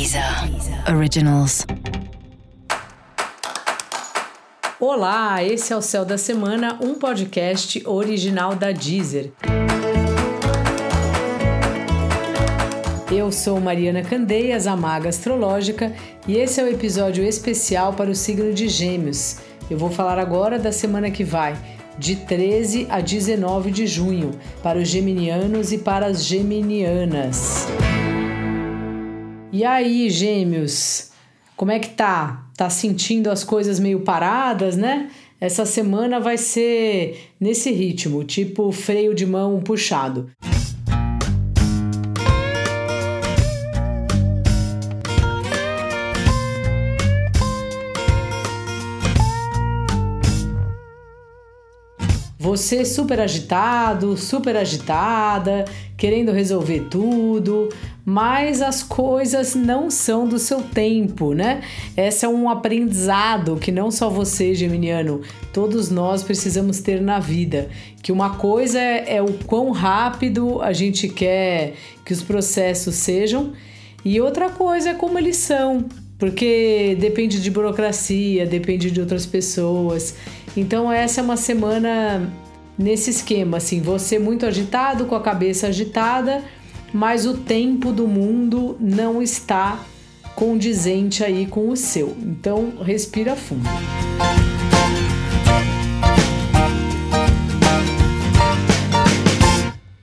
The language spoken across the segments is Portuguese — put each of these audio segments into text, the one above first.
Deezer Originals. Olá, esse é o Céu da Semana, um podcast original da Deezer. Eu sou Mariana Candeias, a Maga Astrológica, e esse é o episódio especial para o signo de Gêmeos. Eu vou falar agora da semana que vai, de 13 a 19 de junho, para os geminianos e para as geminianas. E aí, gêmeos, como é que tá? Tá sentindo as coisas meio paradas, né? Essa semana vai ser nesse ritmo, tipo freio de mão puxado. Você super agitado, super agitada, querendo resolver tudo, mas as coisas não são do seu tempo, né? Esse é um aprendizado que não só você, Geminiano, todos nós precisamos ter na vida. Que uma coisa é, o quão rápido a gente quer que os processos sejam, e outra coisa é como eles são, porque depende de burocracia, depende de outras pessoas. Então essa é uma semana nesse esquema, assim, você muito agitado, com a cabeça agitada, mas o tempo do mundo não está condizente aí com o seu. Então respira fundo.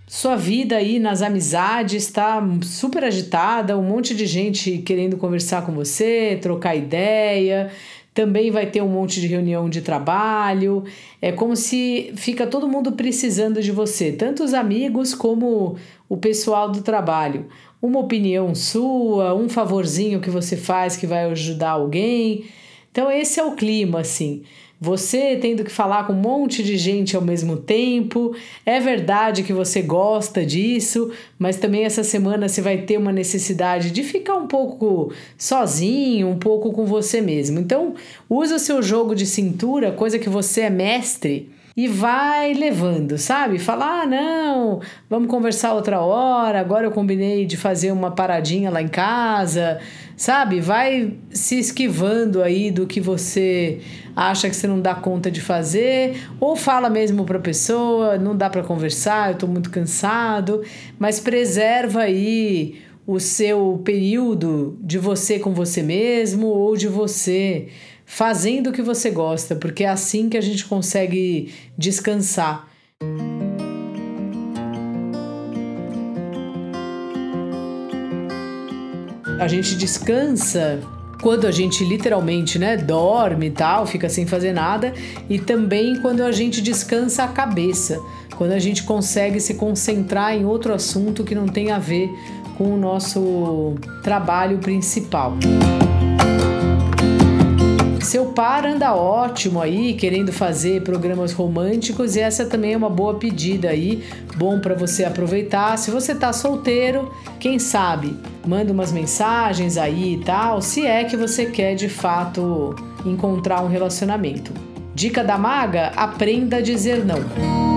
Sua vida aí nas amizades está super agitada, um monte de gente querendo conversar com você, trocar ideia, também vai ter um monte de reunião de trabalho. É como se fica todo mundo precisando de você, tanto os amigos como o pessoal do trabalho. Uma opinião sua, um favorzinho que você faz que vai ajudar alguém. Então esse é o clima assim. Você tendo que falar com um monte de gente ao mesmo tempo. É verdade que você gosta disso, mas também essa semana você vai ter uma necessidade de ficar um pouco sozinho, um pouco com você mesmo. Então, usa o seu jogo de cintura, coisa que você é mestre e vai levando, sabe? Falar, ah, não, vamos conversar outra hora, agora eu combinei de fazer uma paradinha lá em casa, sabe? Vai se esquivando aí do que você acha que você não dá conta de fazer, ou fala mesmo para a pessoa, não dá para conversar, eu estou muito cansado, mas preserva aí o seu período de você com você mesmo ou de você fazendo o que você gosta, porque é assim que a gente consegue descansar. A gente descansa quando a gente literalmente, né, dorme e tal, fica sem fazer nada, e também quando a gente descansa a cabeça, quando a gente consegue se concentrar em outro assunto que não tem a ver com o nosso trabalho principal. Seu par anda ótimo aí, querendo fazer programas românticos e essa também é uma boa pedida aí, bom para você aproveitar. Se você tá solteiro, quem sabe, manda umas mensagens aí e tal, se é que você quer de fato encontrar um relacionamento. Dica da maga: aprenda a dizer não.